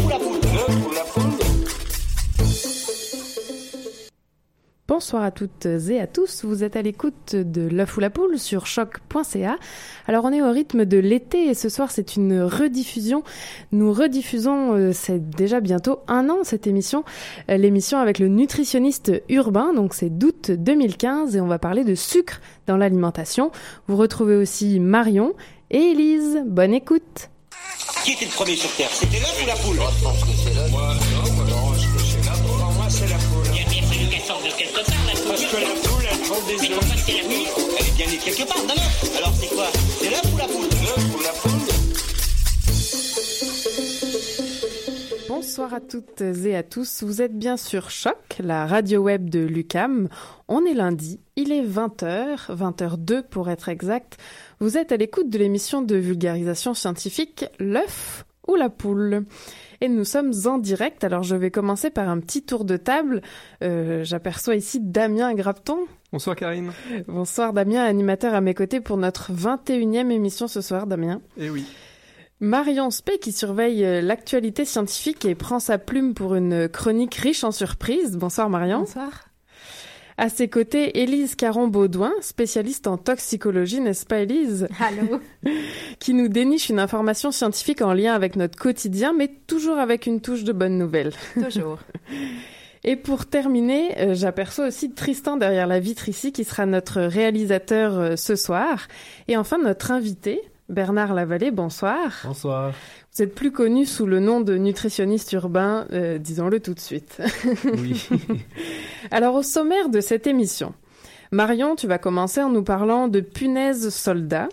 poule L'œuf Bonsoir à toutes et à tous, vous êtes à l'écoute de l'œuf ou la poule sur choc.ca. Alors on est au rythme de l'été et ce soir c'est une rediffusion. Nous rediffusons, euh, c'est déjà bientôt un an cette émission, euh, l'émission avec le nutritionniste urbain, donc c'est d'août 2015 et on va parler de sucre dans l'alimentation. Vous retrouvez aussi Marion et Élise. Bonne écoute. Qui était le premier sur Terre? C'était l'œuf ou la poule? Moi, je pense que c'est l'œuf. Que la poule, elle des Mais œufs. c'est la nuit Elle est bien née de quelque part, œuf. Alors c'est quoi? C'est l'œuf ou la poule? L'œuf ou la poule Bonsoir à toutes et à tous. Vous êtes bien sur Choc, la radio web de Lucam. On est lundi, il est 20h, 20h02 pour être exact. Vous êtes à l'écoute de l'émission de vulgarisation scientifique L'œuf ou la poule? Et nous sommes en direct, alors je vais commencer par un petit tour de table. Euh, J'aperçois ici Damien Grapton. Bonsoir Karine. Bonsoir Damien, animateur à mes côtés pour notre 21e émission ce soir, Damien. Eh oui. Marion Spey qui surveille euh, l'actualité scientifique et prend sa plume pour une chronique riche en surprises. Bonsoir Marion. Bonsoir. À ses côtés, Élise Caron-Baudouin, spécialiste en toxicologie, n'est-ce pas Élise? Allô? Qui nous déniche une information scientifique en lien avec notre quotidien, mais toujours avec une touche de bonne nouvelle. Toujours. Et pour terminer, euh, j'aperçois aussi Tristan derrière la vitre ici, qui sera notre réalisateur euh, ce soir. Et enfin, notre invité, Bernard Lavallée, bonsoir. Bonsoir. Vous êtes plus connu sous le nom de nutritionniste urbain, euh, disons-le tout de suite. Oui. Alors au sommaire de cette émission, Marion, tu vas commencer en nous parlant de punaises soldats,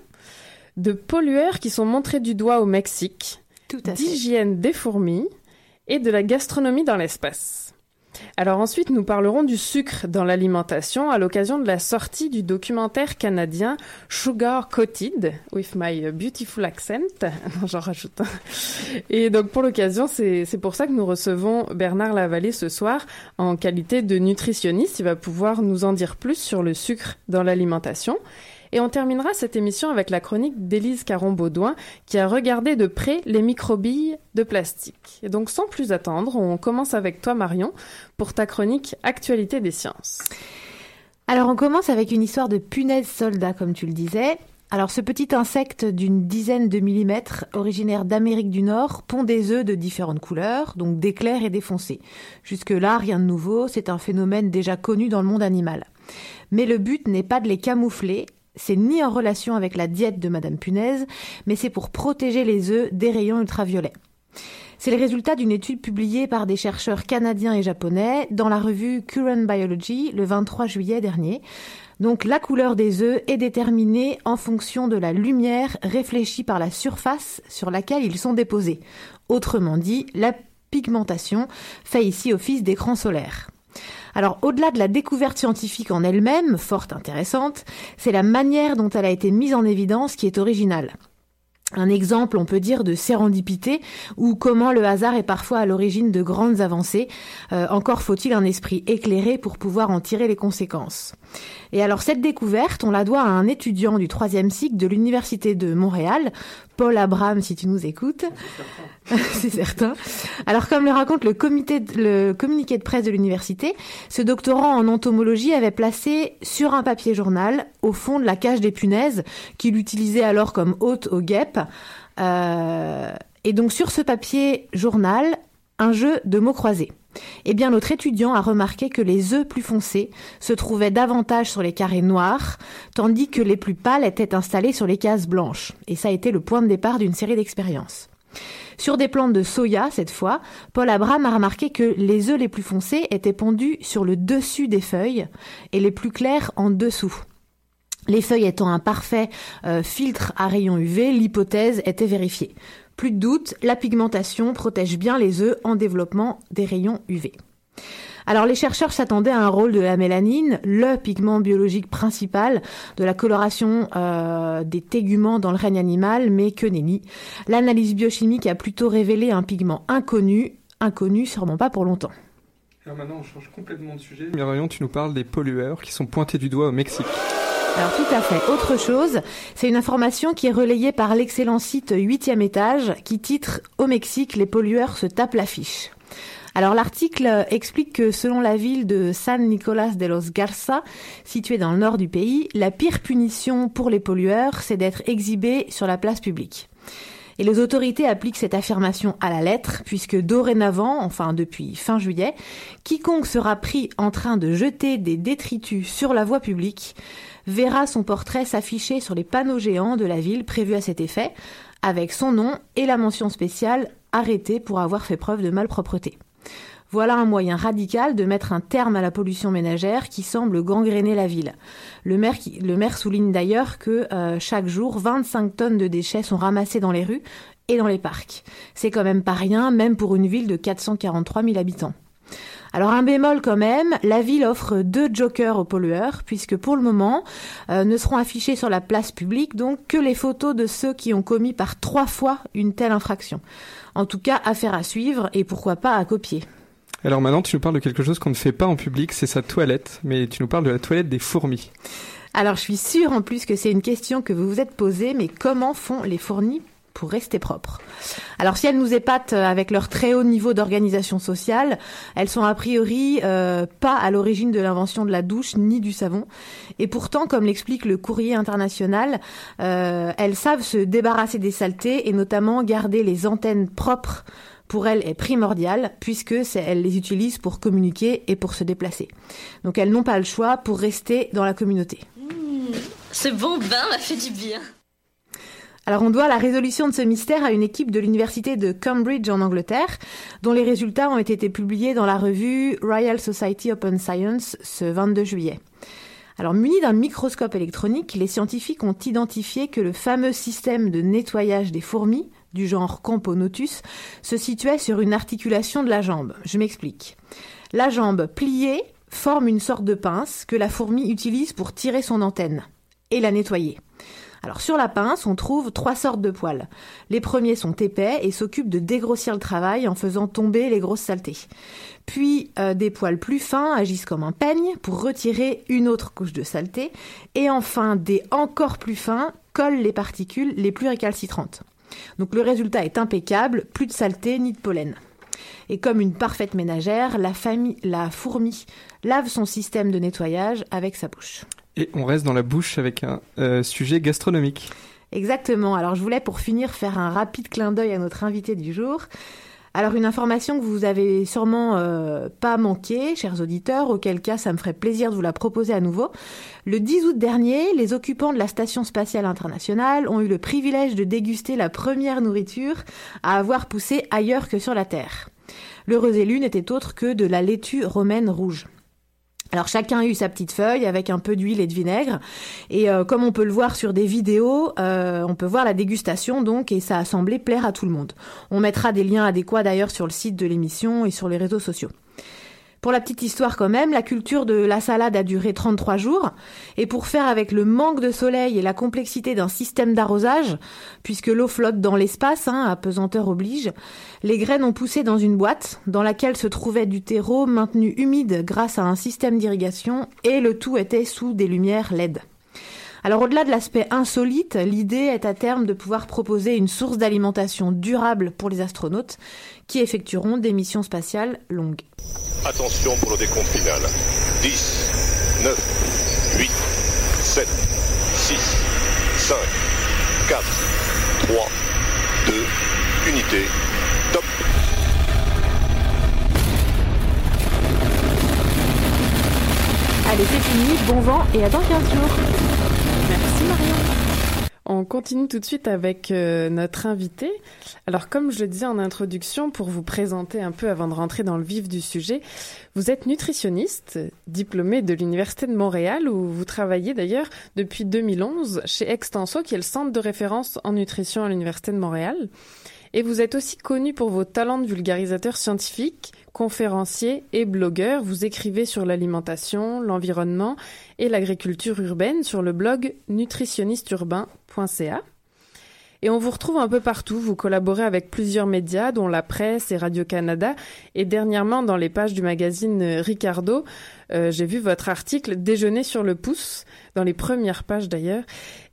de pollueurs qui sont montrés du doigt au Mexique, d'hygiène des fourmis et de la gastronomie dans l'espace. Alors ensuite, nous parlerons du sucre dans l'alimentation à l'occasion de la sortie du documentaire canadien Sugar Coated with my beautiful accent. J'en rajoute. Et donc pour l'occasion, c'est pour ça que nous recevons Bernard Lavallée ce soir en qualité de nutritionniste. Il va pouvoir nous en dire plus sur le sucre dans l'alimentation. Et on terminera cette émission avec la chronique d'Élise Caron-Baudouin qui a regardé de près les microbilles de plastique. Et donc sans plus attendre, on commence avec toi Marion pour ta chronique Actualité des sciences. Alors on commence avec une histoire de punaise soldat, comme tu le disais. Alors ce petit insecte d'une dizaine de millimètres, originaire d'Amérique du Nord, pond des œufs de différentes couleurs, donc d'éclairs et défoncés. Jusque-là, rien de nouveau, c'est un phénomène déjà connu dans le monde animal. Mais le but n'est pas de les camoufler, c'est ni en relation avec la diète de Madame Punaise, mais c'est pour protéger les œufs des rayons ultraviolets. C'est le résultat d'une étude publiée par des chercheurs canadiens et japonais dans la revue Current Biology le 23 juillet dernier. Donc la couleur des œufs est déterminée en fonction de la lumière réfléchie par la surface sur laquelle ils sont déposés. Autrement dit, la pigmentation fait ici office d'écran solaire. Alors, au-delà de la découverte scientifique en elle-même, fort intéressante, c'est la manière dont elle a été mise en évidence qui est originale. Un exemple, on peut dire, de sérendipité, ou comment le hasard est parfois à l'origine de grandes avancées. Euh, encore faut-il un esprit éclairé pour pouvoir en tirer les conséquences. Et alors cette découverte, on la doit à un étudiant du troisième cycle de l'Université de Montréal, Paul Abraham, si tu nous écoutes. C'est certain. Alors comme le raconte le, comité, le communiqué de presse de l'université, ce doctorant en entomologie avait placé sur un papier journal, au fond de la cage des punaises, qu'il utilisait alors comme hôte aux guêpes, euh, et donc sur ce papier journal, un jeu de mots croisés. Eh bien, notre étudiant a remarqué que les œufs plus foncés se trouvaient davantage sur les carrés noirs, tandis que les plus pâles étaient installés sur les cases blanches. Et ça a été le point de départ d'une série d'expériences. Sur des plantes de soya, cette fois, Paul Abraham a remarqué que les œufs les plus foncés étaient pondus sur le dessus des feuilles et les plus clairs en dessous. Les feuilles étant un parfait euh, filtre à rayons UV, l'hypothèse était vérifiée. Plus de doute, la pigmentation protège bien les œufs en développement des rayons UV. Alors les chercheurs s'attendaient à un rôle de la mélanine, le pigment biologique principal de la coloration euh, des téguments dans le règne animal, mais que nenni. L'analyse biochimique a plutôt révélé un pigment inconnu, inconnu sûrement pas pour longtemps. Alors maintenant, on change complètement de sujet. Myriam, tu nous parles des pollueurs qui sont pointés du doigt au Mexique. Alors tout à fait. Autre chose, c'est une information qui est relayée par l'excellent site 8e étage qui titre Au Mexique, les pollueurs se tapent l'affiche. Alors l'article explique que selon la ville de San Nicolás de los Garza, située dans le nord du pays, la pire punition pour les pollueurs, c'est d'être exhibé sur la place publique. Et les autorités appliquent cette affirmation à la lettre, puisque dorénavant, enfin depuis fin juillet, quiconque sera pris en train de jeter des détritus sur la voie publique verra son portrait s'afficher sur les panneaux géants de la ville prévus à cet effet, avec son nom et la mention spéciale arrêté pour avoir fait preuve de malpropreté. Voilà un moyen radical de mettre un terme à la pollution ménagère qui semble gangréner la ville. Le maire, souligne d'ailleurs que euh, chaque jour, 25 tonnes de déchets sont ramassés dans les rues et dans les parcs. C'est quand même pas rien, même pour une ville de 443 000 habitants. Alors un bémol quand même, la ville offre deux jokers aux pollueurs, puisque pour le moment euh, ne seront affichés sur la place publique donc que les photos de ceux qui ont commis par trois fois une telle infraction. En tout cas, affaire à suivre et pourquoi pas à copier. Alors maintenant, tu nous parles de quelque chose qu'on ne fait pas en public, c'est sa toilette, mais tu nous parles de la toilette des fourmis. Alors je suis sûre en plus que c'est une question que vous vous êtes posée, mais comment font les fourmis pour rester propres. Alors si elles nous épatent avec leur très haut niveau d'organisation sociale, elles sont a priori euh, pas à l'origine de l'invention de la douche ni du savon. Et pourtant, comme l'explique le courrier international, euh, elles savent se débarrasser des saletés et notamment garder les antennes propres pour elles est primordial puisque elles les utilisent pour communiquer et pour se déplacer. Donc elles n'ont pas le choix pour rester dans la communauté. Mmh, ce bon bain m'a fait du bien. Alors on doit la résolution de ce mystère à une équipe de l'université de Cambridge en Angleterre, dont les résultats ont été publiés dans la revue Royal Society Open Science ce 22 juillet. Alors munis d'un microscope électronique, les scientifiques ont identifié que le fameux système de nettoyage des fourmis du genre Camponotus, se situait sur une articulation de la jambe. Je m'explique. La jambe pliée forme une sorte de pince que la fourmi utilise pour tirer son antenne et la nettoyer. Alors sur la pince, on trouve trois sortes de poils. Les premiers sont épais et s'occupent de dégrossir le travail en faisant tomber les grosses saletés. Puis euh, des poils plus fins agissent comme un peigne pour retirer une autre couche de saleté. Et enfin des encore plus fins collent les particules les plus récalcitrantes. Donc le résultat est impeccable, plus de saleté ni de pollen. Et comme une parfaite ménagère, la, famille, la fourmi lave son système de nettoyage avec sa bouche. Et on reste dans la bouche avec un euh, sujet gastronomique. Exactement. Alors je voulais pour finir faire un rapide clin d'œil à notre invité du jour. Alors une information que vous avez sûrement euh, pas manqué, chers auditeurs, auquel cas ça me ferait plaisir de vous la proposer à nouveau. Le 10 août dernier, les occupants de la Station spatiale internationale ont eu le privilège de déguster la première nourriture à avoir poussé ailleurs que sur la Terre. L'heureux élu n'était autre que de la laitue romaine rouge. Alors chacun a eu sa petite feuille avec un peu d'huile et de vinaigre et euh, comme on peut le voir sur des vidéos, euh, on peut voir la dégustation donc et ça a semblé plaire à tout le monde. On mettra des liens adéquats d'ailleurs sur le site de l'émission et sur les réseaux sociaux. Pour la petite histoire quand même, la culture de la salade a duré 33 jours, et pour faire avec le manque de soleil et la complexité d'un système d'arrosage, puisque l'eau flotte dans l'espace, hein, à pesanteur oblige, les graines ont poussé dans une boîte, dans laquelle se trouvait du terreau maintenu humide grâce à un système d'irrigation, et le tout était sous des lumières LED. Alors au-delà de l'aspect insolite, l'idée est à terme de pouvoir proposer une source d'alimentation durable pour les astronautes qui effectueront des missions spatiales longues. Attention pour le décompte final. 10, 9, 8, 7, 6, 5, 4, 3, 2, unité, top. Allez, c'est fini, bon vent et à dans 15 jours. On continue tout de suite avec euh, notre invité. Alors comme je le disais en introduction, pour vous présenter un peu avant de rentrer dans le vif du sujet, vous êtes nutritionniste, diplômé de l'Université de Montréal, où vous travaillez d'ailleurs depuis 2011 chez Extenso, qui est le centre de référence en nutrition à l'Université de Montréal. Et vous êtes aussi connu pour vos talents de vulgarisateur scientifique, conférencier et blogueur. Vous écrivez sur l'alimentation, l'environnement et l'agriculture urbaine sur le blog nutritionnisteurbain.ca. Et on vous retrouve un peu partout. Vous collaborez avec plusieurs médias, dont la presse et Radio-Canada. Et dernièrement, dans les pages du magazine Ricardo, euh, j'ai vu votre article Déjeuner sur le pouce, dans les premières pages d'ailleurs.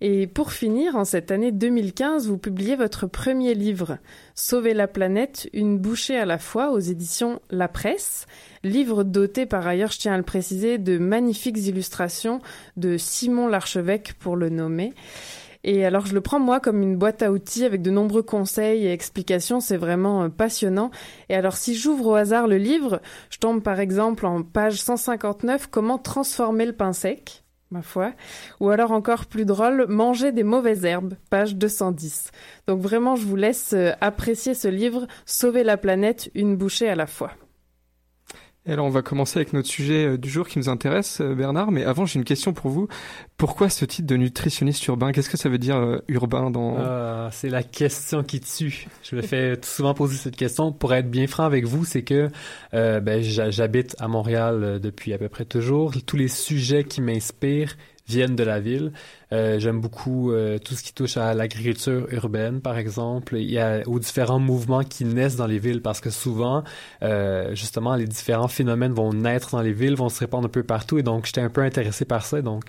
Et pour finir, en cette année 2015, vous publiez votre premier livre, Sauver la planète, une bouchée à la fois, aux éditions La Presse. Livre doté par ailleurs, je tiens à le préciser, de magnifiques illustrations de Simon Larchevêque pour le nommer. Et alors je le prends moi comme une boîte à outils avec de nombreux conseils et explications, c'est vraiment euh, passionnant. Et alors si j'ouvre au hasard le livre, je tombe par exemple en page 159 comment transformer le pain sec ma foi. Ou alors encore plus drôle, manger des mauvaises herbes, page 210. Donc vraiment, je vous laisse euh, apprécier ce livre, Sauver la planète, une bouchée à la fois. Alors on va commencer avec notre sujet euh, du jour qui nous intéresse, euh, Bernard. Mais avant, j'ai une question pour vous. Pourquoi ce titre de nutritionniste urbain? Qu'est-ce que ça veut dire euh, urbain dans ah, C'est la question qui tue. Je me fais souvent poser cette question. Pour être bien franc avec vous, c'est que ben, j'habite à Montréal depuis à peu près toujours. Tous les sujets qui m'inspirent viennent de la ville. Euh, J'aime beaucoup euh, tout ce qui touche à l'agriculture urbaine, par exemple. Y a aux différents mouvements qui naissent dans les villes, parce que souvent, euh, justement, les différents phénomènes vont naître dans les villes, vont se répandre un peu partout, et donc j'étais un peu intéressé par ça. Donc,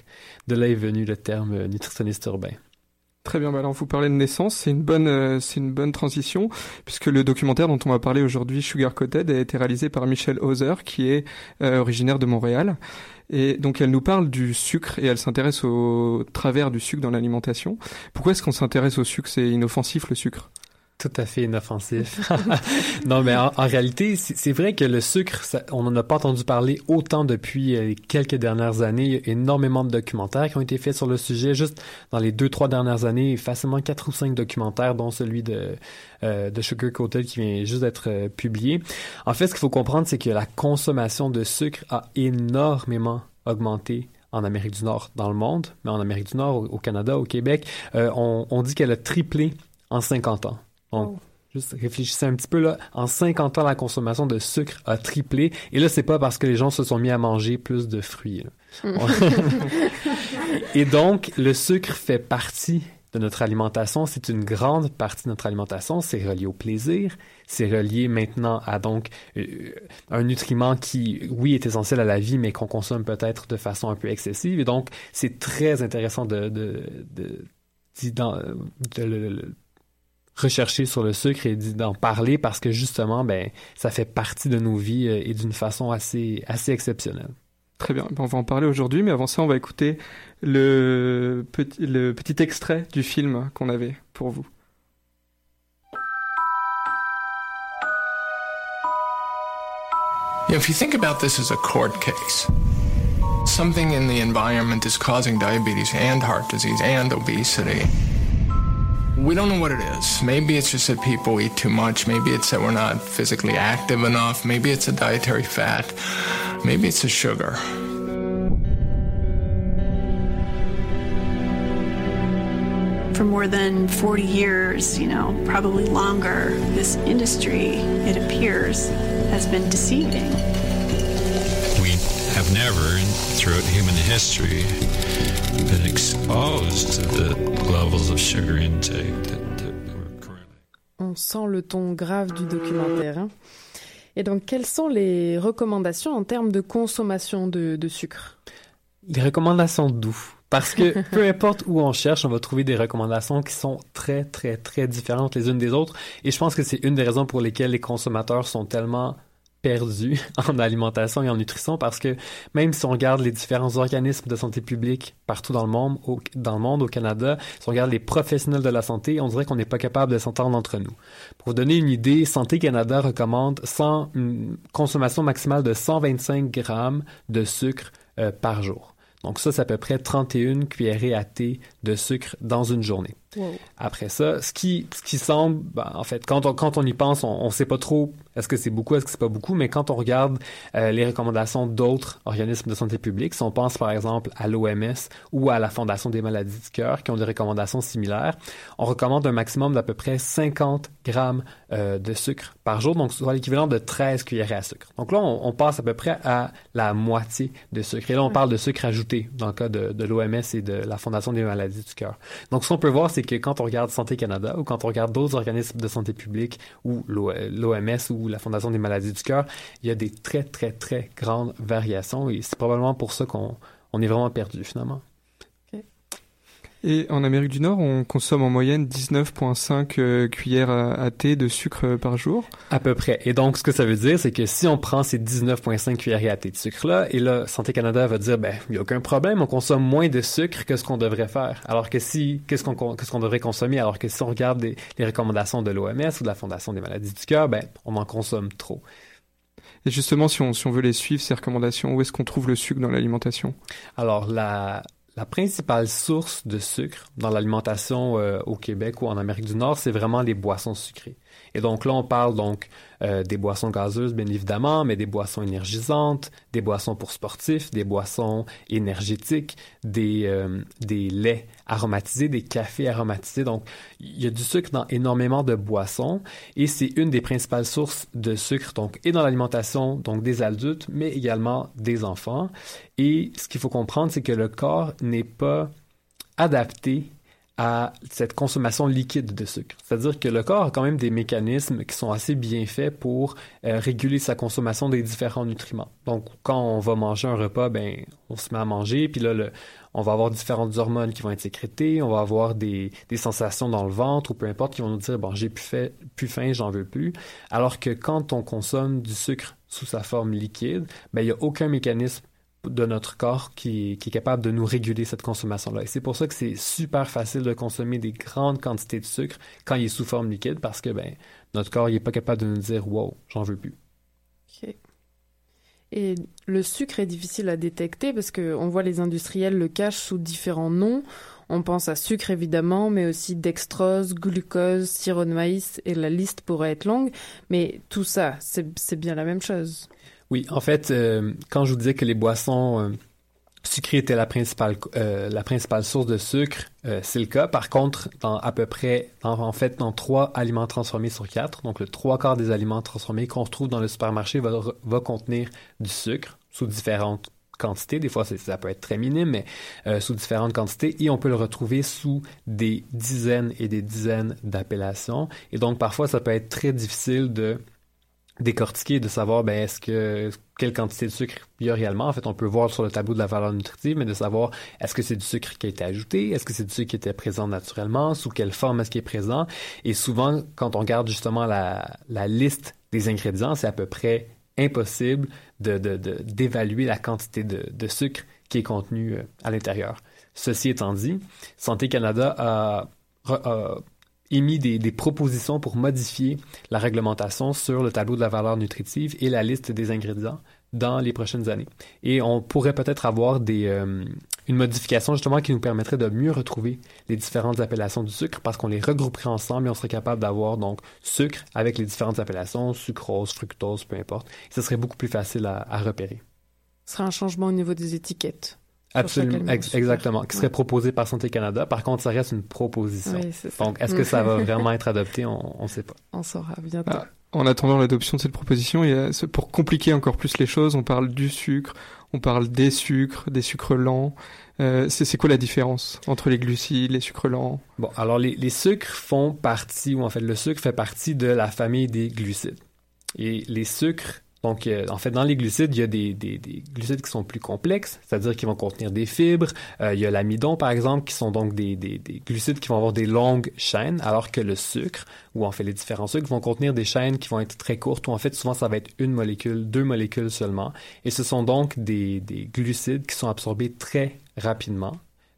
de là est venu le terme nutritionniste urbain. Très bien, bah alors vous parlez de naissance, c'est une bonne, euh, c'est une bonne transition puisque le documentaire dont on va parler aujourd'hui, Sugar Coated, a été réalisé par Michelle Hauser, qui est euh, originaire de Montréal. Et donc elle nous parle du sucre et elle s'intéresse au travers du sucre dans l'alimentation. Pourquoi est-ce qu'on s'intéresse au sucre? C'est inoffensif le sucre? Tout à fait inoffensif. non, mais en, réalité, c'est vrai que le sucre, on n'en a pas entendu parler autant depuis euh, quelques dernières années. Il y a énormément de documentaires qui ont été faits sur le sujet. Juste dans les deux, trois dernières années, facilement quatre ou cinq documentaires, dont celui de, euh, de Sugar Coated qui vient juste d'être euh, publié. En fait, ce qu'il faut comprendre, c'est que la consommation de sucre a énormément augmenté en Amérique du Nord, dans le monde, mais en Amérique du Nord, au Canada, au Québec, on, on dit qu'elle a triplé en 50 ans. Donc, juste réfléchissez un petit peu là. En 50 ans, la consommation de sucre a triplé. Et là, c'est pas parce que les gens se sont mis à manger plus de fruits. Mm. et donc, le sucre fait partie de notre alimentation. C'est une grande partie de notre alimentation. C'est relié au plaisir. C'est relié maintenant à donc euh, un nutriment qui, oui, est essentiel à la vie, mais qu'on consomme peut-être de façon un peu excessive. Et donc, c'est très intéressant de, de, de, de rechercher sur le sucre et d'en parler parce que justement, ben, ça fait partie de nos vies euh, et d'une façon assez, assez exceptionnelle. Très bien, ben, on va en parler aujourd'hui, mais avant ça, on va écouter le petit, le petit extrait du film qu'on avait pour vous. If you think about this as a court case, something in the environment is causing diabetes and heart disease and obesity. We don't know what it is. Maybe it's just that people eat too much. Maybe it's that we're not physically active enough. Maybe it's a dietary fat. Maybe it's a sugar. For more than 40 years, you know, probably longer, this industry, it appears, has been deceiving. We have never, throughout human history, been exposed to the levels of sugar intake that, that we're currently. On sent le ton grave du documentaire. Hein. Et donc, quelles sont les recommandations en termes de consommation de, de sucre? Les recommandations d'où parce que peu importe où on cherche, on va trouver des recommandations qui sont très, très, très différentes les unes des autres. Et je pense que c'est une des raisons pour lesquelles les consommateurs sont tellement perdu en alimentation et en nutrition parce que même si on regarde les différents organismes de santé publique partout dans le monde, au, dans le monde, au Canada, si on regarde les professionnels de la santé, on dirait qu'on n'est pas capable de s'entendre entre nous. Pour vous donner une idée, Santé Canada recommande 100, une consommation maximale de 125 grammes de sucre euh, par jour. Donc ça, c'est à peu près 31 cuillerées à thé de sucre dans une journée. Après ça, ce qui, ce qui semble, ben, en fait, quand on, quand on y pense, on ne sait pas trop est-ce que c'est beaucoup, est-ce que c'est pas beaucoup, mais quand on regarde euh, les recommandations d'autres organismes de santé publique, si on pense par exemple à l'OMS ou à la Fondation des maladies du cœur, qui ont des recommandations similaires, on recommande un maximum d'à peu près 50 grammes euh, de sucre par jour, donc soit l'équivalent de 13 cuillerées à sucre. Donc là, on, passe à peu près à la moitié de sucre. Et là, on parle de sucre ajouté dans le cas de, de l'OMS et de la Fondation des maladies du cœur. Donc ce qu'on peut voir, c'est que quand on regarde Santé Canada ou quand on regarde d'autres organismes de santé publique ou l'OMS ou la Fondation des maladies du cœur, il y a des très, très, très grandes variations et c'est probablement pour ça qu'on on est vraiment perdu finalement. Et en Amérique du Nord, on consomme en moyenne 19,5 euh, cuillères à, thé de sucre euh, par jour. À peu près. Et donc, ce que ça veut dire, c'est que si on prend ces 19,5 cuillères à thé de sucre-là, et là, Santé Canada va dire, ben, il n'y a aucun problème, on consomme moins de sucre que ce qu'on devrait faire. Alors que si, qu'est-ce qu'on, qu'est-ce qu'on devrait consommer? Alors que si on regarde les recommandations de l'OMS ou de la Fondation des maladies du cœur, ben, on en consomme trop. Et justement, si on, si on veut les suivre, ces recommandations, où est-ce qu'on trouve le sucre dans l'alimentation? Alors, la, la principale source de sucre dans l'alimentation euh, au Québec ou en Amérique du Nord, c'est vraiment les boissons sucrées. Et donc là, on parle donc euh, des boissons gazeuses, bien évidemment, mais des boissons énergisantes, des boissons pour sportifs, des boissons énergétiques, des, euh, des laits aromatisés, des cafés aromatisés. Donc, il y a du sucre dans énormément de boissons et c'est une des principales sources de sucre, donc, et dans l'alimentation, donc des adultes, mais également des enfants. Et ce qu'il faut comprendre, c'est que le corps n'est pas adapté à cette consommation liquide de sucre. C'est-à-dire que le corps a quand même des mécanismes qui sont assez bien faits pour euh, réguler sa consommation des différents nutriments. Donc, quand on va manger un repas, ben, on se met à manger, puis là, le, on va avoir différentes hormones qui vont être sécrétées, on va avoir des, sensations dans le ventre ou peu importe qui vont nous dire, bon, j'ai plus faim, j'en veux plus. Alors que quand on consomme du sucre sous sa forme liquide, ben, il n'y a aucun mécanisme de notre corps qui, est capable de nous réguler cette consommation-là. Et c'est pour ça que c'est super facile de consommer des grandes quantités de sucre quand il est sous forme liquide parce que ben, notre corps n'est pas capable de nous dire Wow, j'en veux plus. Et le sucre est difficile à détecter parce qu'on voit les industriels le cachent sous différents noms. On pense à sucre évidemment, mais aussi dextrose, glucose, sirop de maïs, et la liste pourrait être longue. Mais tout ça, c'est bien la même chose. Oui, en fait, euh, quand je vous disais que les boissons euh, sucrées étaient la principale, euh, la principale source de sucre, c'est le cas. Par contre, dans à peu près, en fait, dans trois aliments transformés sur quatre, donc le trois quarts des aliments transformés qu'on retrouve dans le supermarché va, va contenir du sucre sous différentes quantités. Des fois, ça peut être très minime, mais sous différentes quantités. Et on peut le retrouver sous des dizaines et des dizaines d'appellations. Et donc, parfois, ça peut être très difficile de décortiquer, de savoir ben, est-ce que quelle quantité de sucre il y a réellement? En fait, on peut voir sur le tableau de la valeur nutritive, mais de savoir est-ce que c'est du sucre qui a été ajouté, est-ce que c'est du sucre qui était présent naturellement, sous quelle forme est-ce qu'il est présent? Et souvent, quand on regarde justement la, la liste des ingrédients, c'est à peu près impossible de, d'évaluer la quantité de, de sucre qui est contenu euh, à l'intérieur. Ceci étant dit, Santé Canada a, a émis des, des, propositions pour modifier la réglementation sur le tableau de la valeur nutritive et la liste des ingrédients dans les prochaines années. Et on pourrait peut-être avoir des, euh, une modification justement qui nous permettrait de mieux retrouver les différentes appellations du sucre parce qu'on les regrouperait ensemble et on serait capable d'avoir donc sucre avec les différentes appellations, sucrose, fructose, peu importe. Ce serait beaucoup plus facile à, repérer. Ce serait un changement au niveau des étiquettes. Absolument, exactement, qui serait proposé par Santé Canada. Par contre, ça reste une proposition. Donc, est-ce que ça va vraiment être adopté? On ne sait pas. On saura bientôt. Ah, en attendant l'adoption de cette proposition, il pour compliquer encore plus les choses, on parle du sucre, on parle des sucres, des sucres lents. Euh, c'est quoi la différence entre les glucides, les sucres lents? Bon, alors les, les sucres font partie, ou en fait le sucre fait partie de la famille des glucides. Et les sucres donc, euh, en fait, dans les glucides, il y a des, des, des glucides qui sont plus complexes, c'est-à-dire qui vont contenir des fibres. Euh, il y a l'amidon, par exemple, qui sont donc des, des, glucides qui vont avoir des longues chaînes, alors que le sucre, ou en fait les différents sucres, vont contenir des chaînes qui vont être très courtes, ou en fait, souvent, ça va être une molécule, deux molécules seulement. Et ce sont donc des, des glucides qui sont absorbés très rapidement.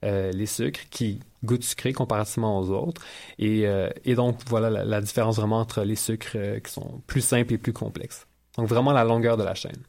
Euh, les sucres qui goûtent sucré comparativement aux autres. Et, et donc, voilà la, la, différence vraiment entre les sucres qui sont plus simples et plus complexes. Donc vraiment la longueur de la chaîne.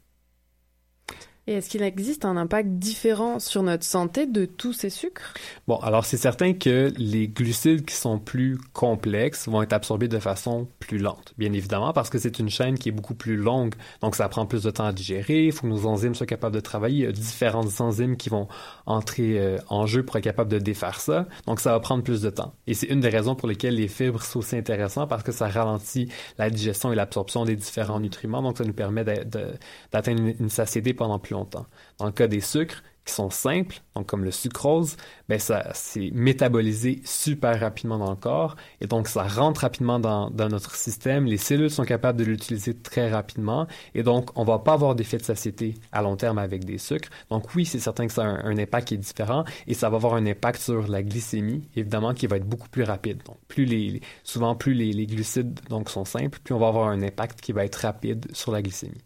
Et est-ce qu'il existe un impact différent sur notre santé de tous ces sucres? Bon, alors c'est certain que les glucides qui sont plus complexes vont être absorbés de façon plus lente, bien évidemment, parce que c'est une chaîne qui est beaucoup plus longue, donc ça prend plus de temps à digérer, il faut que nos enzymes soient capables de travailler, il y a différentes enzymes qui vont entrer euh, en jeu pour être capables de défaire ça, donc ça va prendre plus de temps. Et c'est une des raisons pour lesquelles les fibres sont aussi intéressantes, parce que ça ralentit la digestion et l'absorption des différents nutriments, donc ça nous permet d'atteindre une satiété pendant plus longtemps dans le cas des sucres, qui sont simples, donc comme le sucrose, ben ça c'est métabolisé super rapidement dans le corps et donc ça rentre rapidement dans, notre système. Les cellules sont capables de l'utiliser très rapidement et donc on va pas avoir d'effet de satiété à long terme avec des sucres. Donc oui, c'est certain que ça a un, impact qui est différent et ça va avoir un impact sur la glycémie, évidemment, qui va être beaucoup plus rapide. Donc plus les, souvent plus les, les glucides donc sont simples, plus on va avoir un impact qui va être rapide sur la glycémie.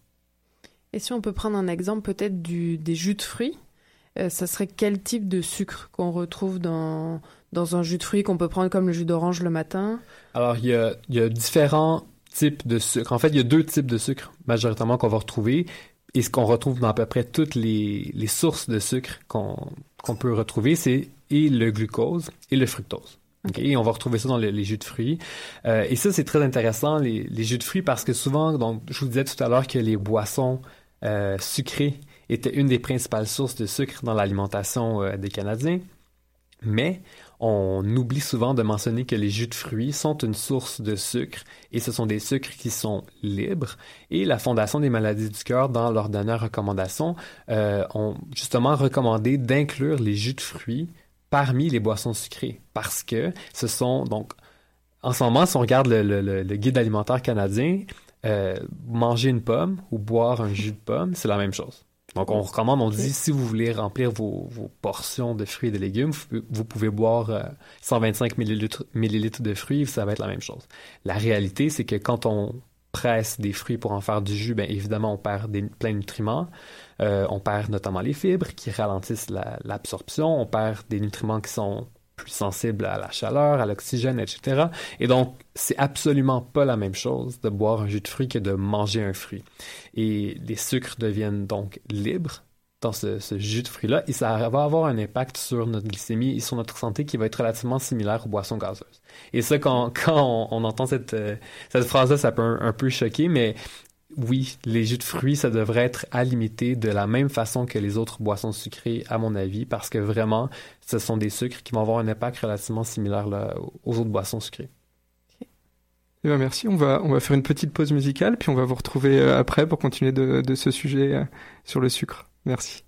Et si on peut prendre un exemple peut-être du des jus de fruits euh, ça serait quel type de sucre qu'on retrouve dans, dans un jus de fruits qu'on peut prendre comme le jus d'orange le matin? Alors, il y a, il y a différents types de sucre. En fait, il y a deux types de sucre majoritairement qu'on va retrouver et ce qu'on retrouve dans à peu près toutes les, les sources de sucre qu'on qu'on peut retrouver, c'est et le glucose et le fructose. Okay. Et on va retrouver ça dans les, les jus de fruits. Euh, et ça, c'est très intéressant, les, les, jus de fruits, parce que souvent, donc, je vous disais tout à l'heure que les boissons euh, sucrées était une des principales sources de sucre dans l'alimentation euh, des Canadiens. Mais on oublie souvent de mentionner que les jus de fruits sont une source de sucre et ce sont des sucres qui sont libres. Et la Fondation des maladies du cœur, dans leur dernière recommandation, euh, ont justement recommandé d'inclure les jus de fruits parmi les boissons sucrées parce que ce sont donc en ce moment, si on regarde le guide alimentaire canadien, euh, manger une pomme ou boire un jus de pomme, c'est la même chose. Donc, on recommande, on dit, si vous voulez remplir vos, vos portions de fruits et de légumes, vous, pouvez boire euh, 125 millilitres, millilitres de fruits, ça va être la même chose. La réalité, c'est que quand on presse des fruits pour en faire du jus, bien évidemment, on perd des, plein de nutriments. Euh, on perd notamment les fibres qui ralentissent l'absorption. La, on perd des nutriments qui sont plus sensibles à la chaleur, à l'oxygène, etc. Et donc, c'est absolument pas la même chose de boire un jus de fruits que de manger un fruit. Et les sucres deviennent donc libres dans ce, jus de fruits-là et ça va avoir un impact sur notre glycémie et sur notre santé qui va être relativement similaire aux boissons gazeuses. Et ça, quand, on, entend cette, euh, cette phrase-là, ça peut un, un peu choquer, mais oui, les jus de fruits, ça devrait être à limiter de la même façon que les autres boissons sucrées, à mon avis, parce que vraiment, ce sont des sucres qui vont avoir un impact relativement similaire aux autres boissons sucrées. Eh bien, merci. On va, on va faire une petite pause musicale, puis on va vous retrouver euh, après pour continuer de, de ce sujet euh, sur le sucre. Merci.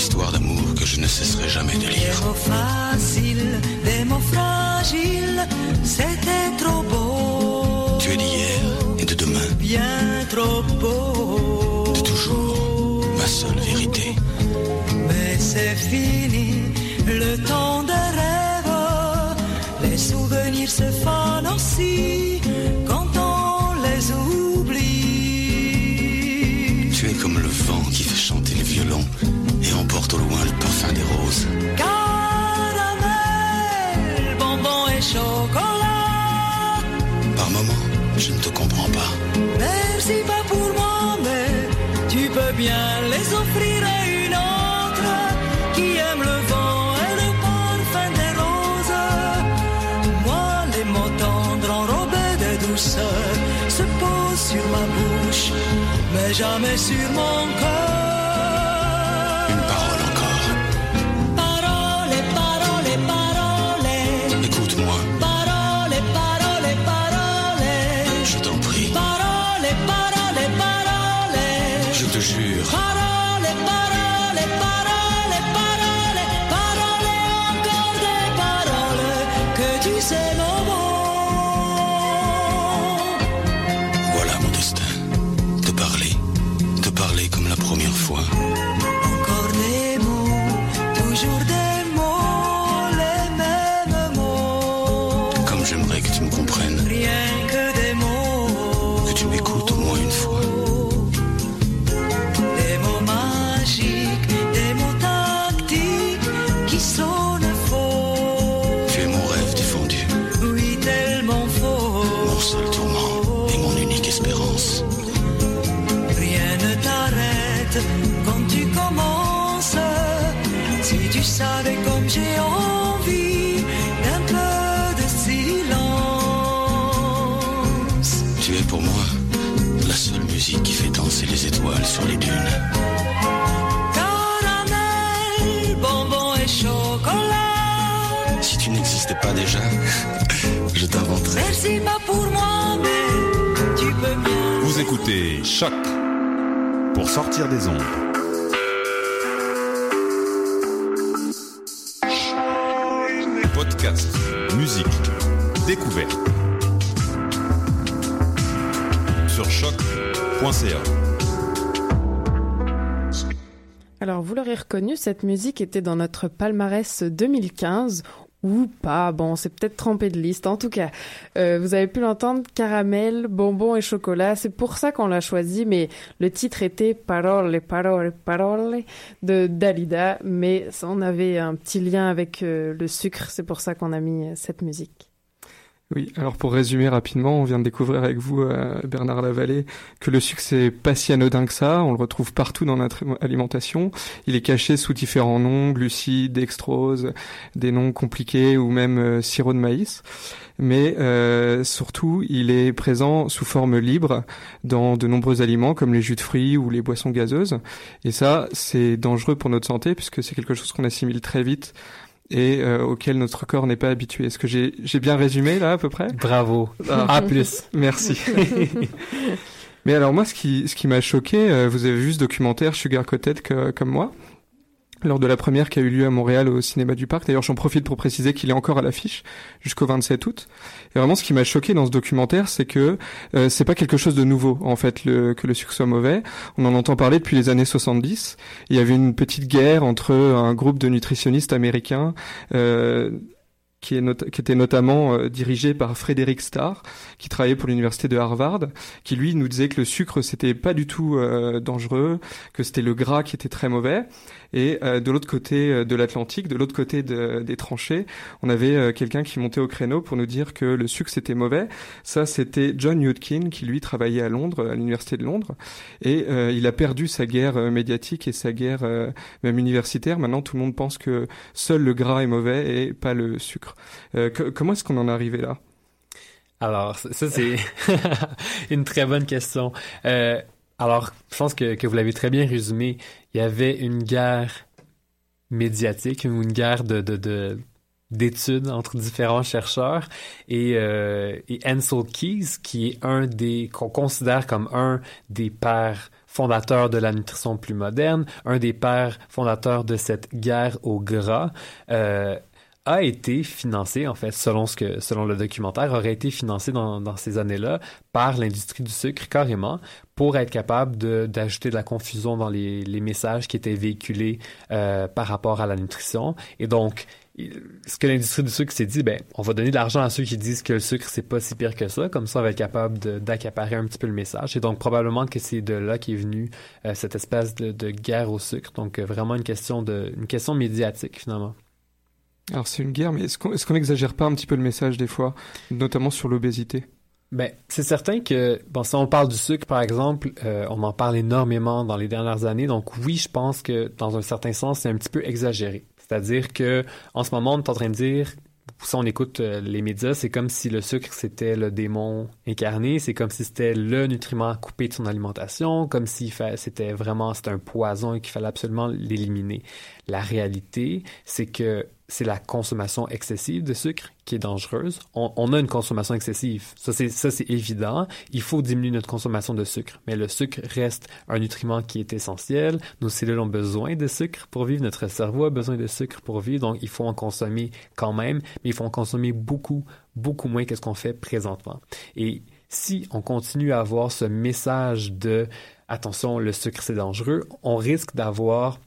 Histoire d'amour que je ne cesserai jamais de lire. Des mots faciles, des mots fragiles, c'était trop beau. Tu es d'hier et de demain. Bien trop beau. De toujours, ma seule vérité. Mais c'est fini, le temps des rêves. Les souvenirs se fanent aussi quand on les oublie. Tu es comme le vent qui fait chanter le violon au loin le parfum des roses. Caramel, bonbon et chocolat. Par moments, je ne te comprends pas. Merci pas pour moi, mais tu peux bien les offrir à une autre qui aime le vent et le parfum des roses. Moi, les mots tendres enrobés de douceur se posent sur ma bouche, mais jamais sur mon cœur. Que tu sais nos déjà Je t'inventerai. Merci pas pour moi, mais tu peux bien. Vous écoutez Choc pour sortir des ondes. Podcast, musique, découverte. Sur choc.ca. Alors, vous l'aurez reconnu, cette musique était dans notre palmarès 2015 ou pas. Bon, c'est peut-être trompé de liste. En tout cas, euh, vous avez pu l'entendre, caramel, bonbons et chocolat. C'est pour ça qu'on l'a choisi, mais le titre était Parole, Parole, Parole de Dalida, mais on avait un petit lien avec euh, le sucre. C'est pour ça qu'on a mis euh, cette musique. Oui, alors pour résumer rapidement, on vient de découvrir avec vous, euh, Bernard Lavallée, que le sucre c'est pas si anodin que ça, on le retrouve partout dans notre alimentation, il est caché sous différents noms, glucides, dextrose, des noms compliqués ou même euh, sirop de maïs, mais euh, surtout il est présent sous forme libre dans de nombreux aliments comme les jus de fruits ou les boissons gazeuses, et ça c'est dangereux pour notre santé puisque c'est quelque chose qu'on assimile très vite et euh, auquel notre corps n'est pas habitué. Est-ce que j'ai j'ai bien résumé là à peu près? Bravo. Ah. A plus. Merci. Mais alors moi, ce qui ce qui m'a choqué, euh, vous avez vu ce documentaire Sugar Coated que, comme moi? Lors de la première qui a eu lieu à Montréal au cinéma du parc. D'ailleurs, j'en profite pour préciser qu'il est encore à l'affiche jusqu'au 27 août. Et vraiment, ce qui m'a choqué dans ce documentaire, c'est que euh, c'est pas quelque chose de nouveau en fait le, que le sucre soit mauvais. On en entend parler depuis les années 70. Il y avait une petite guerre entre un groupe de nutritionnistes américains. Euh, qui, est qui était notamment euh, dirigé par Frédéric Starr, qui travaillait pour l'université de Harvard, qui lui nous disait que le sucre c'était pas du tout euh, dangereux, que c'était le gras qui était très mauvais. Et euh, de l'autre côté de l'Atlantique, de l'autre côté de, des tranchées, on avait quelqu'un qui montait au créneau pour nous dire que le sucre c'était mauvais. Ça, c'était John Yudkin qui lui travaillait à Londres, à l'université de Londres, et il a perdu sa guerre médiatique et sa guerre même universitaire. Maintenant, tout le monde pense que seul le gras est mauvais et pas le sucre. Que, comment est-ce qu'on en est arrivé là? Alors, ça c'est une très bonne question. Euh, alors, je pense que, que vous l'avez très bien résumé. Il y avait une guerre médiatique, ou une guerre de, de, de d'études entre différents chercheurs et, euh, et Ansel Keys qui est un des qu'on considère comme un des pères fondateurs de la nutrition plus moderne, un des pères fondateurs de cette guerre au gras, euh, a été financé, en fait, selon ce que, selon le documentaire, aurait été financé dans, dans ces années-là par l'industrie du sucre carrément pour être capable d'ajouter de la confusion dans les, les messages qui étaient véhiculés euh, par rapport à la nutrition. Et donc, ce que l'industrie du sucre s'est dit, ben, on va donner de l'argent à ceux qui disent que le sucre, c'est pas si pire que ça. Comme ça, on va être capable d'accaparer un petit peu le message. Et donc, probablement que c'est de là qu'est venue euh, cette espèce de, de, guerre au sucre. Donc, euh, vraiment une question de, une question médiatique, finalement. Alors, c'est une guerre, mais est-ce qu'on, est-ce qu'on exagère pas un petit peu le message des fois, notamment sur l'obésité? Ben, c'est certain que, bon, si on parle du sucre, par exemple, euh, on en parle énormément dans les dernières années. Donc oui, je pense que dans un certain sens, c'est un petit peu exagéré. C'est-à-dire que en ce moment, on est en train de dire, si on écoute euh, les médias, c'est comme si le sucre c'était le démon incarné, c'est comme si c'était le nutriment à couper de son alimentation, comme si c'était vraiment c'était un poison et qu'il fallait absolument l'éliminer. La réalité, c'est que c'est la consommation excessive de sucre qui est dangereuse. On, a une consommation excessive. Ça, c'est, ça, c'est évident. Il faut diminuer notre consommation de sucre. Mais le sucre reste un nutriment qui est essentiel. Nos cellules ont besoin de sucre pour vivre. Notre cerveau a besoin de sucre pour vivre. Donc, il faut en consommer quand même. Mais il faut en consommer beaucoup, beaucoup moins que ce qu'on fait présentement. Et si on continue à avoir ce message de attention, le sucre c'est dangereux, on risque d'avoir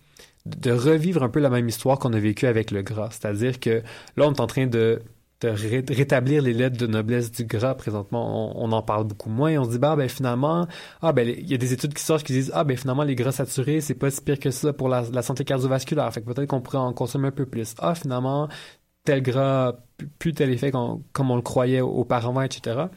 de revivre un peu la même histoire qu'on a vécue avec le gras. C'est-à-dire que là, on est en train de, de ré rétablir les lettres de noblesse du gras présentement. On, en parle beaucoup moins. On se dit, bah, ben finalement, ah, ben, il y a des études qui sortent qui disent, ah, ben finalement, les gras saturés, c'est pas si pire que ça pour la, la santé cardiovasculaire. Fait que peut-être qu'on pourrait en consommer un peu plus. Ah, finalement, tel gras, plus tel effet comme on le croyait auparavant, etc.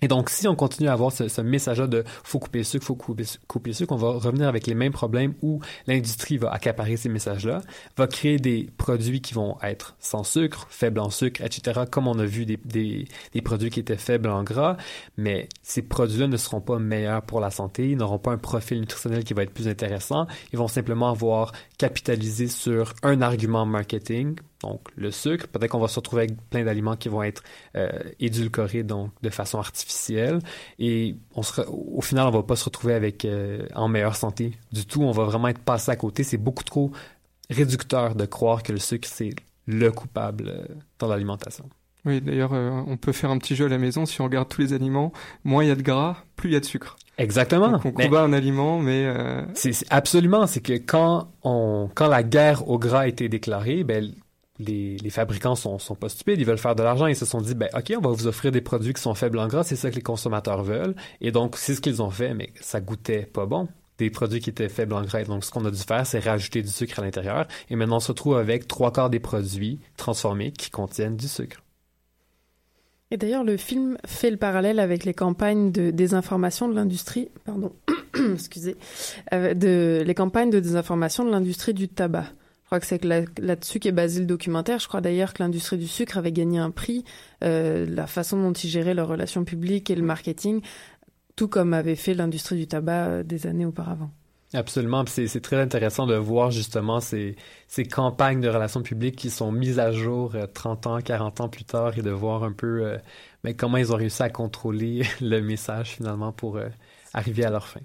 Et donc, si on continue à avoir ce, ce message-là de faut couper le sucre, faut couper, le sucre, on va revenir avec les mêmes problèmes où l'industrie va accaparer ces messages-là, va créer des produits qui vont être sans sucre, faibles en sucre, etc., comme on a vu des, des, des produits qui étaient faibles en gras, mais ces produits-là ne seront pas meilleurs pour la santé, ils n'auront pas un profil nutritionnel qui va être plus intéressant, ils vont simplement avoir capitalisé sur un argument marketing donc le sucre. Peut-être qu'on va se retrouver avec plein d'aliments qui vont être euh, édulcorés donc de façon artificielle. Et on sera, au final, on va pas se retrouver avec euh, en meilleure santé du tout. On va vraiment être passé à côté. C'est beaucoup trop réducteur de croire que le sucre c'est le coupable euh, dans l'alimentation. Oui, d'ailleurs, euh, on peut faire un petit jeu à la maison. Si on regarde tous les aliments, moins il y a de gras, plus il y a de sucre. Exactement. Donc on combat un aliment, mais euh, c'est- absolument, c'est que quand on quand la guerre au gras a été déclarée, ben les, fabricants sont, sont pas stupides, ils veulent faire de l'argent, ils se sont dit ben ok, on va vous offrir des produits qui sont faibles en gras, c'est ça que les consommateurs veulent, et donc c'est ce qu'ils ont fait, mais ça goûtait pas bon. Des produits qui étaient faibles en gras. Donc, ce qu'on a dû faire, c'est rajouter du sucre à l'intérieur. Et maintenant, on se retrouve avec trois quarts des produits transformés qui contiennent du sucre. Et d'ailleurs, le film fait le parallèle avec les campagnes de désinformation de l'industrie, pardon, excusez, euh, les campagnes de désinformation de l'industrie du tabac. Je crois que c'est là- là-dessus qu'est basé le documentaire. Je crois d'ailleurs que l'industrie du sucre avait gagné un prix, euh, la façon dont ils géraient leurs relations publiques et le marketing, tout comme avait fait l'industrie du tabac euh, des années auparavant. Absolument. C'est, très intéressant de voir justement ces, campagnes de relations publiques qui sont mises à jour euh, 30 ans, 40 ans plus tard et de voir un peu euh, ben, comment ils ont réussi à contrôler le message finalement pour euh, arriver à leur fin.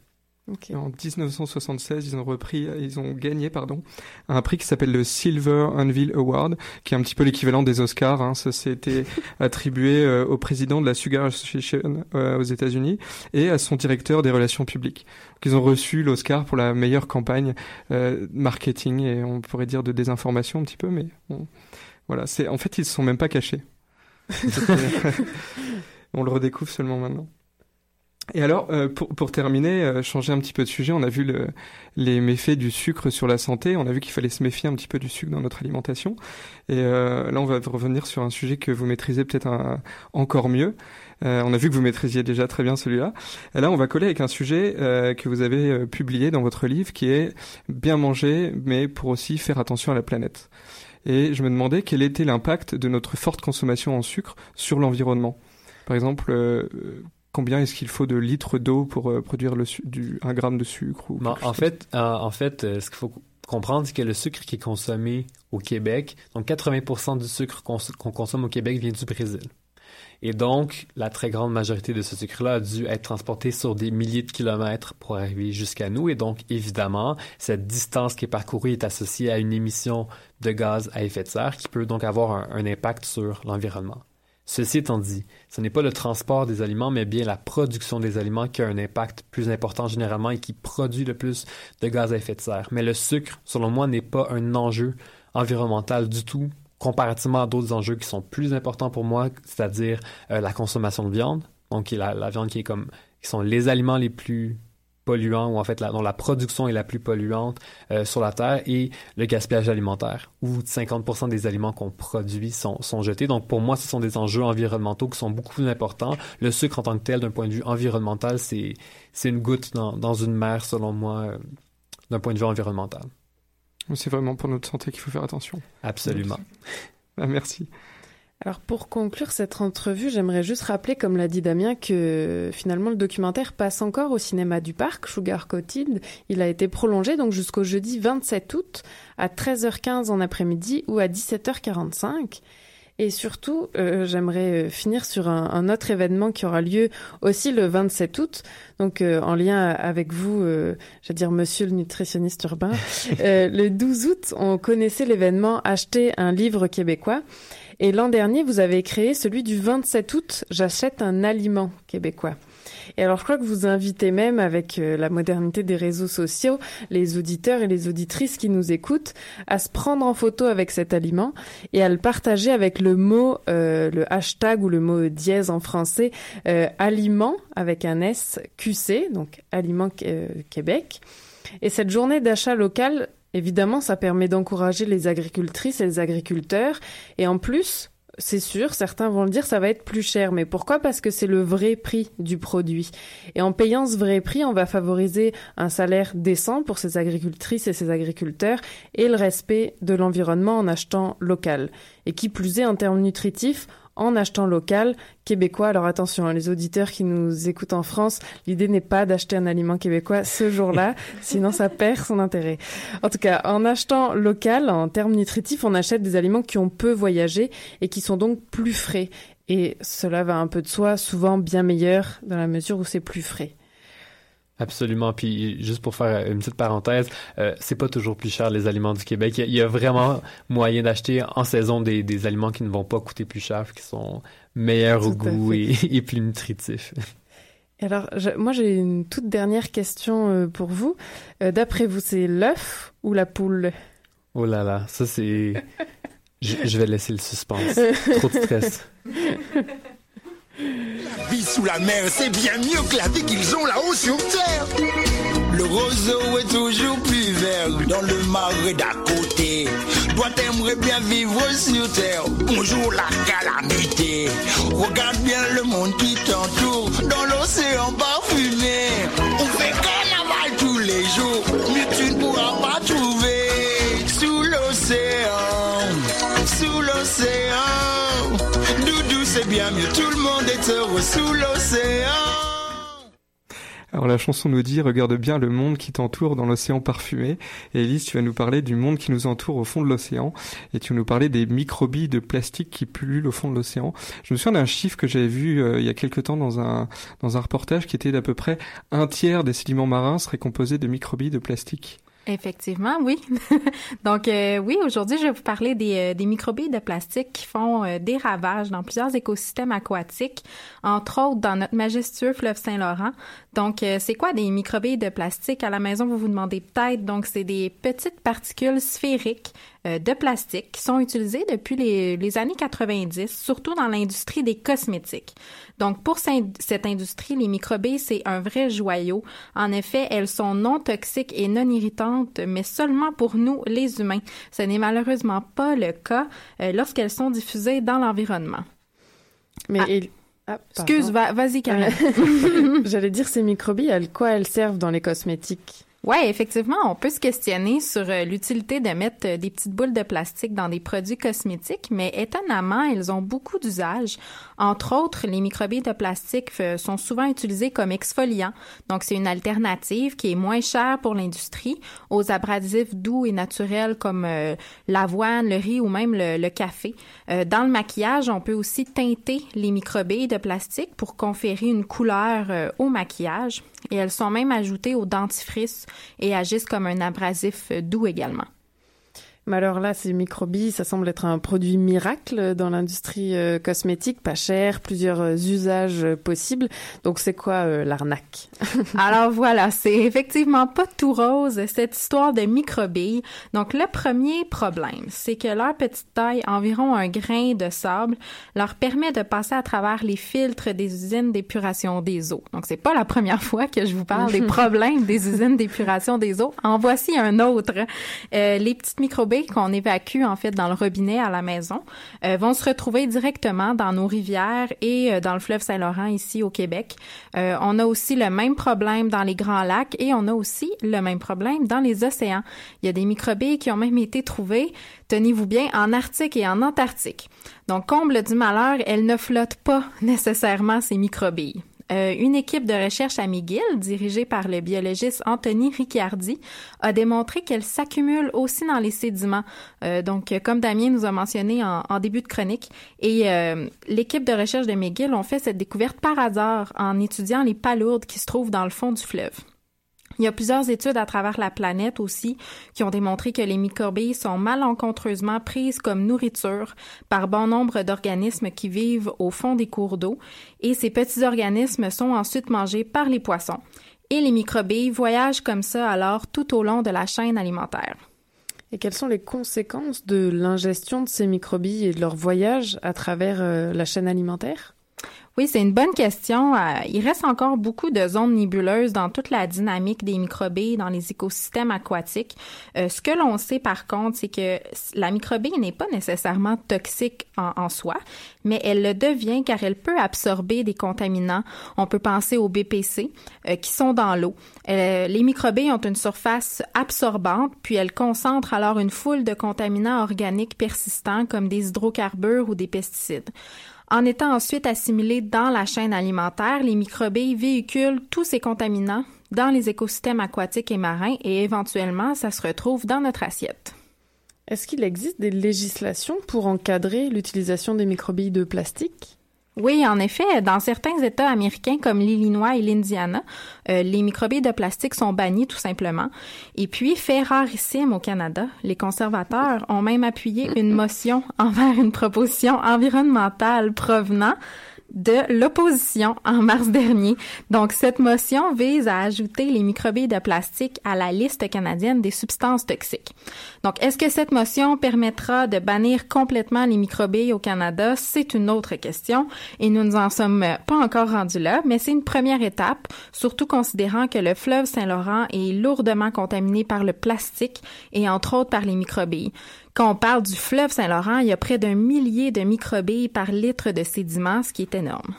En 1976, ils ont repris, ils ont gagné, pardon, un prix qui s'appelle le Silver Unveil Award, qui est un petit peu l'équivalent des Oscars. Hein. Ça été attribué euh, au président de la Sugar Association euh, aux États-Unis et à son directeur des relations publiques. Donc, ils ont reçu l'Oscar pour la meilleure campagne euh, marketing et on pourrait dire de désinformation un petit peu, mais bon, voilà. C'est en fait, ils se sont même pas cachés. on le redécouvre seulement maintenant. Et alors, euh, pour, pour terminer, euh, changer un petit peu de sujet, on a vu le, les méfaits du sucre sur la santé, on a vu qu'il fallait se méfier un petit peu du sucre dans notre alimentation. Et euh, là, on va revenir sur un sujet que vous maîtrisez peut-être encore mieux. Euh, on a vu que vous maîtrisiez déjà très bien celui-là. Et là, on va coller avec un sujet euh, que vous avez euh, publié dans votre livre, qui est bien manger, mais pour aussi faire attention à la planète. Et je me demandais quel était l'impact de notre forte consommation en sucre sur l'environnement. Par exemple, combien est-ce qu'il faut de litres d'eau pour euh, produire le du, un gramme de sucre ou quelque en fait, euh, en fait, euh, ce qu'il faut comprendre, c'est que le sucre qui est consommé au Québec, donc 80% du sucre qu'on consomme au Québec vient du Brésil. Et donc, la très grande majorité de ce sucre-là a dû être transporté sur des milliers de kilomètres pour arriver jusqu'à nous. Et donc, évidemment, cette distance qui est parcourue est associée à une émission de gaz à effet de serre qui peut donc avoir un, un impact sur l'environnement. Ceci étant dit, ce n'est pas le transport des aliments, mais bien la production des aliments qui a un impact plus important généralement et qui produit le plus de gaz à effet de serre. Mais le sucre, selon moi, n'est pas un enjeu environnemental du tout, comparativement à d'autres enjeux qui sont plus importants pour moi, c'est-à-dire euh, la consommation de viande, donc la, la viande qui est comme, qui sont les aliments les plus polluants, ou en fait la, dont la production est la plus polluante euh, sur la Terre, et le gaspillage alimentaire, où 50% des aliments qu'on produit sont, sont jetés. Donc pour moi, ce sont des enjeux environnementaux qui sont beaucoup plus importants. Le sucre en tant que tel, d'un point de vue environnemental, c'est une goutte dans, dans une mer, selon moi, euh, d'un point de vue environnemental. C'est vraiment pour notre santé qu'il faut faire attention. Absolument. Merci. Alors pour conclure cette entrevue, j'aimerais juste rappeler, comme l'a dit Damien, que finalement le documentaire passe encore au cinéma du parc, Sugar Coated. Il a été prolongé donc jusqu'au jeudi 27 août à 13h15 en après-midi ou à 17h45. Et surtout, euh, j'aimerais euh, finir sur un, autre événement qui aura lieu aussi le 27 août, donc euh, en lien avec vous, euh, j'allais dire monsieur le nutritionniste urbain. Le 12 août, on connaissait l'événement Acheter un livre québécois. Et l'an dernier, vous avez créé celui du 27 août, J'achète un aliment québécois. Et alors, je crois que vous invitez même, avec euh, la modernité des réseaux sociaux, les auditeurs et les auditrices qui nous écoutent, à se prendre en photo avec cet aliment et à le partager avec le mot, euh, le hashtag ou le mot dièse en français, euh, aliment avec un S donc aliment euh, Québec. Et cette journée d'achat local, évidemment, ça permet d'encourager les agricultrices et les agriculteurs. Et en plus, c'est sûr, certains vont le dire, ça va être plus cher. Mais pourquoi? Parce que c'est le vrai prix du produit. Et en payant ce vrai prix, on va favoriser un salaire décent pour ces agricultrices et ces agriculteurs et le respect de l'environnement en achetant local. Et qui plus est, en termes nutritifs, en achetant local québécois. Alors attention, hein, les auditeurs qui nous écoutent en France, l'idée n'est pas d'acheter un aliment québécois ce jour-là, sinon ça perd son intérêt. En tout cas, en achetant local, en termes nutritifs, on achète des aliments qui ont peu voyagé et qui sont donc plus frais. Et cela va un peu de soi, souvent bien meilleur dans la mesure où c'est plus frais. Absolument. Puis juste pour faire une petite parenthèse, euh, c'est pas toujours plus cher les aliments du Québec. Il y a, il y a vraiment moyen d'acheter en saison des, des, aliments qui ne vont pas coûter plus cher, qui sont meilleurs au goût et, et, plus nutritifs. Alors, je, moi j'ai une toute dernière question euh, pour vous. Euh, D'après vous, c'est l'œuf ou la poule? Oh là là, ça c'est. je, je vais laisser le suspense. Trop de stress. La vie sous la mer, c'est bien mieux que la vie qu'ils ont là-haut sur Terre. Le roseau est toujours plus vert dans le marais d'à côté. Toi, t'aimerais bien vivre sur Terre. Bonjour la calamité. Regarde bien le monde qui t'entoure dans l'océan parfumé. On fait carnaval tous les jours, mais tu ne pourras pas trouver sous l'océan. Sous l'océan. C'est bien mieux. Tout le monde est heureux sous l'océan. Alors la chanson nous dit regarde bien le monde qui t'entoure dans l'océan parfumé. Et Elise, tu vas nous parler du monde qui nous entoure au fond de l'océan et tu vas nous parler des microbilles de plastique qui pullulent au fond de l'océan. Je me souviens d'un chiffre que j'avais vu euh, il y a quelque temps dans un dans un reportage qui était d'à peu près un tiers des sédiments marins seraient composés de microbilles de plastique. Effectivement, oui. Donc, euh, oui, aujourd'hui, je vais vous parler des, euh, des microbilles de plastique qui font euh, des ravages dans plusieurs écosystèmes aquatiques, entre autres dans notre majestueux fleuve Saint-Laurent. Donc, c'est quoi des microbilles de plastique? À la maison, vous vous demandez peut-être. Donc, c'est des petites particules sphériques de plastique qui sont utilisées depuis les, les années 90, surtout dans l'industrie des cosmétiques. Donc, pour cette industrie, les microbilles, c'est un vrai joyau. En effet, elles sont non toxiques et non irritantes, mais seulement pour nous, les humains. Ce n'est malheureusement pas le cas euh, lorsqu'elles sont diffusées dans l'environnement. Mais Ah. il- ah, Excuse, va- vas-y, Karine. J'allais dire ces microbilles, à quoi elles servent dans les cosmétiques? Ouais, effectivement, on peut se questionner sur euh, l'utilité de mettre euh, des petites boules de plastique dans des produits cosmétiques, mais étonnamment, elles ont beaucoup d'usages. Entre autres, les microbilles de plastique euh, sont souvent utilisées comme exfoliants, donc c'est une alternative qui est moins chère pour l'industrie aux abrasifs doux et naturels comme l'avoine, le riz ou même le, café. Dans le maquillage, on peut aussi teinter les microbilles de plastique pour conférer une couleur au maquillage et elles sont même ajoutées au dentifrice et agissent comme un abrasif euh, doux également. Mais alors là, ces microbilles, ça semble être un produit miracle dans l'industrie euh, cosmétique, pas cher, plusieurs euh, usages euh, possibles. Donc c'est quoi euh, l'arnaque? Alors voilà, c'est effectivement pas tout rose cette histoire de microbilles. Donc le premier problème, c'est que leur petite taille, environ un grain de sable, leur permet de passer à travers les filtres des usines d'épuration des eaux. Donc c'est pas la première fois que je vous parle des problèmes des usines d'épuration des eaux. En voici un autre. Les petites microbilles qu'on évacue en fait dans le robinet à la maison euh, vont se retrouver directement dans nos rivières et euh, dans le fleuve Saint-Laurent ici au Québec. Euh, on a aussi le même problème dans les grands lacs et on a aussi le même problème dans les océans. Il y a des microbilles qui ont même été trouvées, tenez-vous bien, en Arctique et en Antarctique. Donc, comble du malheur, elles ne flottent pas nécessairement ces microbilles. Euh, une équipe de recherche à McGill, dirigée par le biologiste Anthony Ricciardi, a démontré qu'elles s'accumulent aussi dans les sédiments. Euh, donc, comme Damien nous a mentionné en, en début de chronique, et euh, l'équipe de recherche de McGill ont fait cette découverte par hasard en étudiant les palourdes qui se trouvent dans le fond du fleuve. Il y a plusieurs études à travers la planète aussi qui ont démontré que les microbilles sont malencontreusement prises comme nourriture par bon nombre d'organismes qui vivent au fond des cours d'eau et ces petits organismes sont ensuite mangés par les poissons. Et les microbilles voyagent comme ça alors tout au long de la chaîne alimentaire. Et quelles sont les conséquences de l'ingestion de ces microbilles et de leur voyage à travers euh, la chaîne alimentaire? Oui, c'est une bonne question. Euh, il reste encore beaucoup de zones nébuleuses dans toute la dynamique des microbilles dans les écosystèmes aquatiques. Euh, ce que l'on sait par contre, c'est que la microbille n'est pas nécessairement toxique en, soi, mais elle le devient car elle peut absorber des contaminants. On peut penser aux BPC euh, qui sont dans l'eau. Les microbilles ont une surface absorbante, puis elles concentrent alors une foule de contaminants organiques persistants comme des hydrocarbures ou des pesticides. En étant ensuite assimilés dans la chaîne alimentaire, les microbilles véhiculent tous ces contaminants dans les écosystèmes aquatiques et marins et éventuellement, ça se retrouve dans notre assiette. Est-ce qu'il existe des législations pour encadrer l'utilisation des microbilles de plastique? Oui, en effet, dans certains États américains comme l'Illinois et l'Indiana, euh, les microbilles de plastique sont bannis tout simplement. Et puis, fait rarissime au Canada, les conservateurs ont même appuyé une motion envers une proposition environnementale provenant de l'opposition en mars dernier. Donc, cette motion vise à ajouter les microbilles de plastique à la liste canadienne des substances toxiques. Donc, est-ce que cette motion permettra de bannir complètement les microbilles au Canada? C'est une autre question et nous ne en sommes pas encore rendus là, mais c'est une première étape, surtout considérant que le fleuve Saint-Laurent est lourdement contaminé par le plastique et entre autres par les microbilles. Quand on parle du fleuve Saint-Laurent, il y a près d'un millier de microbilles par litre de sédiments, ce qui est énorme.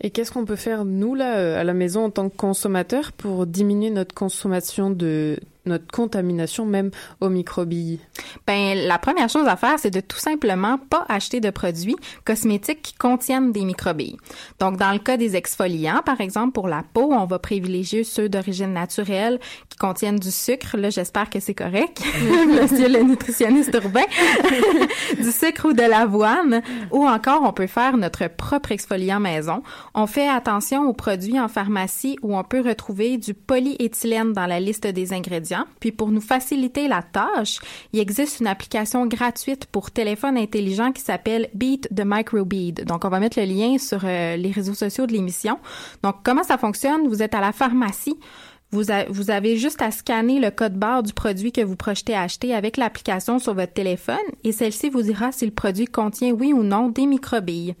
Et qu'est-ce qu'on peut faire, nous, là, à la maison, en tant que consommateurs, pour diminuer notre consommation de notre contamination même aux microbilles? Ben, la première chose à faire, c'est de tout simplement pas acheter de produits cosmétiques qui contiennent des microbilles. Donc, dans le cas des exfoliants, par exemple, pour la peau, on va privilégier ceux d'origine naturelle qui contiennent du sucre. Là, j'espère que c'est correct. Monsieur le nutritionniste urbain. du sucre ou de l'avoine. Ou encore, on peut faire notre propre exfoliant maison. On fait attention aux produits en pharmacie où on peut retrouver du polyéthylène dans la liste des ingrédients puis pour nous faciliter la tâche, il existe une application gratuite pour téléphone intelligent qui s'appelle Beat the Microbead. Donc on va mettre le lien sur euh, les réseaux sociaux de l'émission. Donc comment ça fonctionne? Vous êtes à la pharmacie, vous, vous, avez juste à scanner le code barre du produit que vous projetez acheter avec l'application sur votre téléphone et celle-ci vous dira si le produit contient oui ou non des microbilles.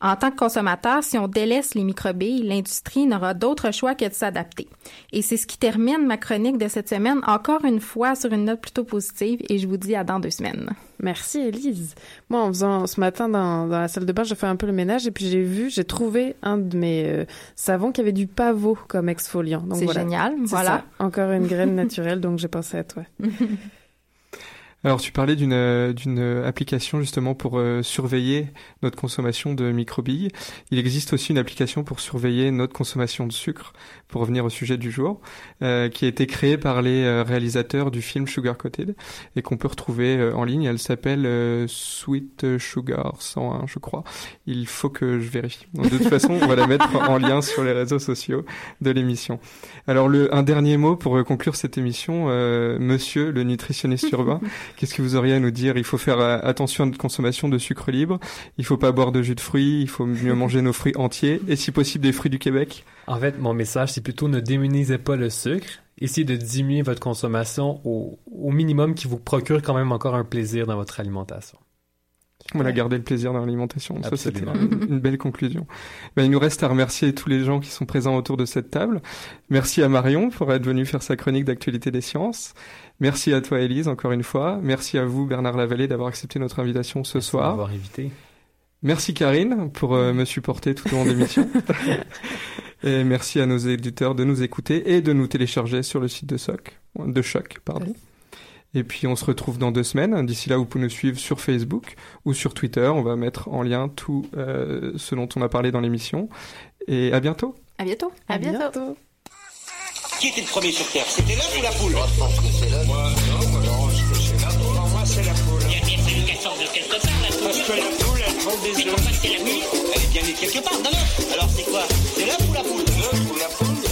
En tant que consommateur, si on délaisse les microbilles, l'industrie n'aura d'autre choix que de s'adapter. Et c'est ce qui termine ma chronique de cette semaine, encore une fois sur une note plutôt positive, et je vous dis à dans deux semaines. Merci, Elise. Moi, en faisant ce matin dans, dans la salle de bain, j'ai fait un peu le ménage et puis j'ai vu, j'ai trouvé un de mes euh, savons qui avait du pavot comme exfoliant. C'est génial. Voilà. Ça. Encore une graine naturelle, donc j'ai pensé à toi. Alors tu parlais d'une euh, d'une application justement pour euh, surveiller notre consommation de microbilles. Il existe aussi une application pour surveiller notre consommation de sucre, pour revenir au sujet du jour, euh, qui a été créée par les euh, réalisateurs du film Sugar Coated et qu'on peut retrouver en ligne. Elle s'appelle Sweet Sugar 101, je crois. Il faut que je vérifie. de toute façon, on va la mettre en lien sur les réseaux sociaux de l'émission. Alors le un dernier mot pour conclure cette émission, Monsieur le nutritionniste urbain. Qu'est-ce que vous auriez à nous dire? Il faut faire euh, attention à notre consommation de sucre libre. Il faut pas boire de jus de fruits. Il faut mieux manger nos fruits entiers et si possible des fruits du Québec. En fait, mon message c'est plutôt ne démunisez pas le sucre. Essayez de diminuer votre consommation au, au minimum qui vous procure quand même encore un plaisir dans votre alimentation. Voilà, garder le plaisir dans l'alimentation. Ça, c'était une belle conclusion. Ben, il nous reste à remercier tous les gens qui sont présents autour de cette table. Merci à Marion pour être venue faire sa chronique d'actualité des sciences. Merci à toi, Élise, encore une fois. Merci à vous, Bernard Lavallée, d'avoir accepté notre invitation ce Merci soir. d'avoir invité. Merci, Karine, pour euh, me supporter tout au long de l'émission. et merci à nos éditeurs de nous écouter et de nous télécharger sur le site de Choc, de Choc, pardon. Et puis on se retrouve dans deux semaines. D'ici là, vous pouvez nous suivre sur Facebook ou sur Twitter. On va mettre en lien tout euh, ce dont on a parlé dans l'émission. Et à bientôt. À bientôt. À, bientôt. Qui était le premier sur Terre? C'était l'œuf ou la poule? Moi, je pense que c'est l'œuf. Moi, non, moi, non, je que c'est la poule. Non, moi, c'est la poule. Il y a bien fallu qu'elle sorte de quelque part, la Parce poule. que la poule, elle prend des Mais œufs. pourquoi c'est la nuit Elle est bien née quelque part, œuf. Alors c'est quoi? C'est l'œuf ou la poule? L'œuf ou la poule